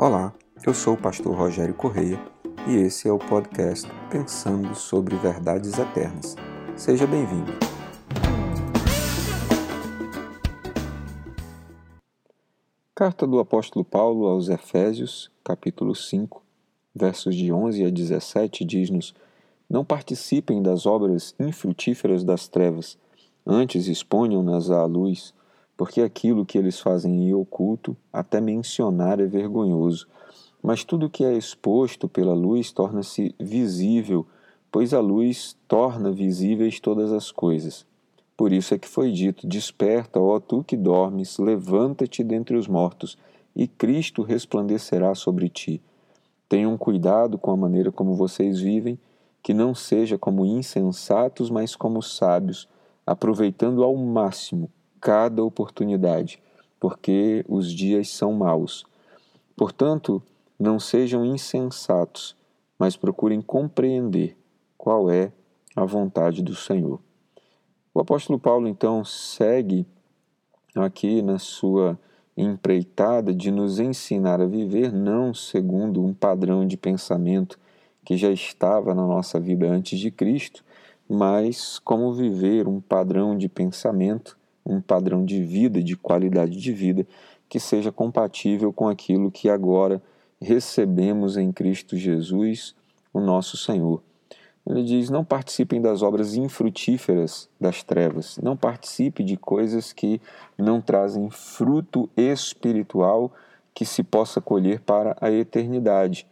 Olá, eu sou o pastor Rogério Correia e esse é o podcast Pensando sobre Verdades Eternas. Seja bem-vindo. Carta do apóstolo Paulo aos Efésios, capítulo 5, versos de 11 a 17 diz-nos: Não participem das obras infrutíferas das trevas, antes exponham-nas à luz porque aquilo que eles fazem em oculto, até mencionar é vergonhoso. Mas tudo que é exposto pela luz torna-se visível, pois a luz torna visíveis todas as coisas. Por isso é que foi dito: Desperta, ó tu que dormes, levanta-te dentre os mortos, e Cristo resplandecerá sobre ti. Tenham cuidado com a maneira como vocês vivem, que não seja como insensatos, mas como sábios, aproveitando ao máximo cada oportunidade, porque os dias são maus. Portanto, não sejam insensatos, mas procurem compreender qual é a vontade do Senhor. O apóstolo Paulo então segue aqui na sua empreitada de nos ensinar a viver não segundo um padrão de pensamento que já estava na nossa vida antes de Cristo, mas como viver um padrão de pensamento um padrão de vida, de qualidade de vida, que seja compatível com aquilo que agora recebemos em Cristo Jesus, o nosso Senhor. Ele diz: não participem das obras infrutíferas das trevas, não participe de coisas que não trazem fruto espiritual que se possa colher para a eternidade.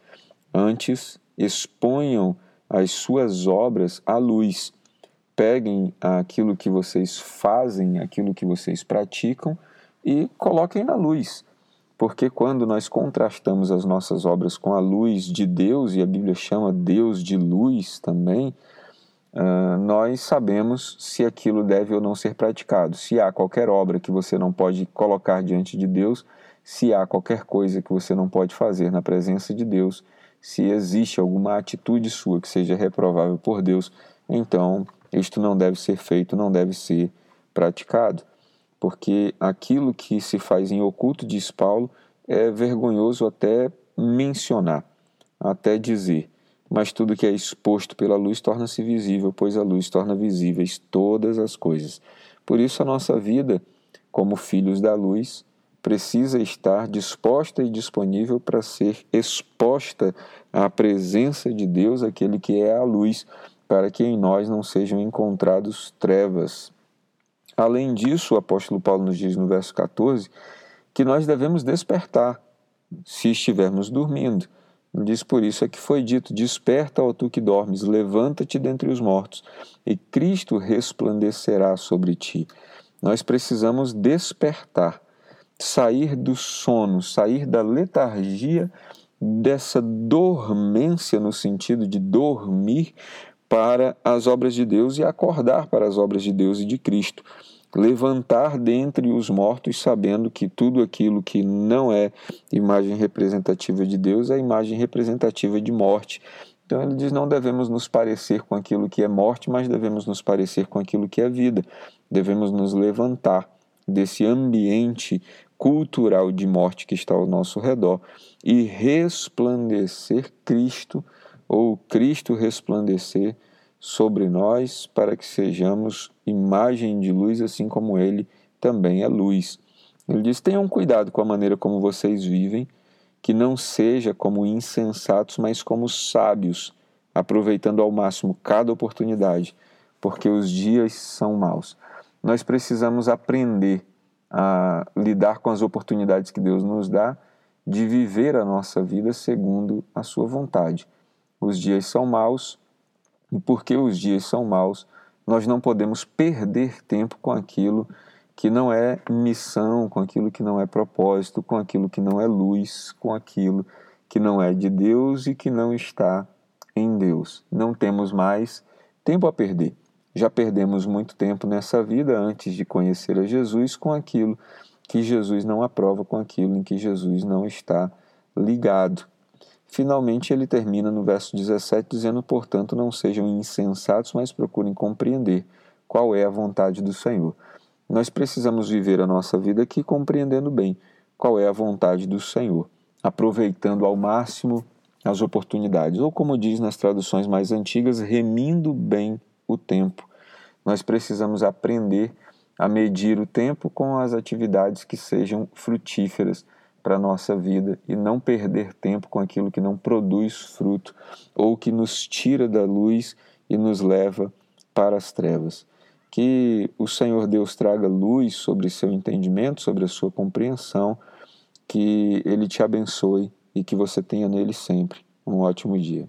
Antes, exponham as suas obras à luz peguem aquilo que vocês fazem, aquilo que vocês praticam e coloquem na luz. Porque quando nós contrastamos as nossas obras com a luz de Deus, e a Bíblia chama Deus de luz também, uh, nós sabemos se aquilo deve ou não ser praticado. Se há qualquer obra que você não pode colocar diante de Deus, se há qualquer coisa que você não pode fazer na presença de Deus, se existe alguma atitude sua que seja reprovável por Deus, então isto não deve ser feito, não deve ser praticado, porque aquilo que se faz em oculto, diz Paulo, é vergonhoso até mencionar, até dizer. Mas tudo que é exposto pela luz torna-se visível, pois a luz torna visíveis todas as coisas. Por isso, a nossa vida, como filhos da luz, precisa estar disposta e disponível para ser exposta à presença de Deus, aquele que é a luz, para que em nós não sejam encontrados trevas. Além disso, o apóstolo Paulo nos diz no verso 14 que nós devemos despertar se estivermos dormindo. Diz por isso é que foi dito: Desperta, ó tu que dormes, levanta-te dentre os mortos, e Cristo resplandecerá sobre ti. Nós precisamos despertar, sair do sono, sair da letargia, dessa dormência no sentido de dormir, para as obras de Deus e acordar para as obras de Deus e de Cristo. Levantar dentre os mortos, sabendo que tudo aquilo que não é imagem representativa de Deus é imagem representativa de morte. Então ele diz: não devemos nos parecer com aquilo que é morte, mas devemos nos parecer com aquilo que é vida. Devemos nos levantar desse ambiente cultural de morte que está ao nosso redor e resplandecer Cristo ou Cristo resplandecer sobre nós para que sejamos imagem de luz, assim como Ele também é luz. Ele diz: tenham cuidado com a maneira como vocês vivem, que não seja como insensatos, mas como sábios, aproveitando ao máximo cada oportunidade, porque os dias são maus. Nós precisamos aprender a lidar com as oportunidades que Deus nos dá de viver a nossa vida segundo a sua vontade. Os dias são maus, e porque os dias são maus, nós não podemos perder tempo com aquilo que não é missão, com aquilo que não é propósito, com aquilo que não é luz, com aquilo que não é de Deus e que não está em Deus. Não temos mais tempo a perder. Já perdemos muito tempo nessa vida antes de conhecer a Jesus com aquilo que Jesus não aprova, com aquilo em que Jesus não está ligado. Finalmente, ele termina no verso 17 dizendo: Portanto, não sejam insensatos, mas procurem compreender qual é a vontade do Senhor. Nós precisamos viver a nossa vida aqui compreendendo bem qual é a vontade do Senhor. aproveitando ao máximo as oportunidades, ou como diz nas traduções mais antigas, remindo bem o tempo. Nós precisamos aprender a medir o tempo com as atividades que sejam frutíferas para a nossa vida e não perder tempo com aquilo que não produz fruto ou que nos tira da luz e nos leva para as trevas. Que o Senhor Deus traga luz sobre seu entendimento, sobre a sua compreensão, que Ele te abençoe e que você tenha nele sempre um ótimo dia.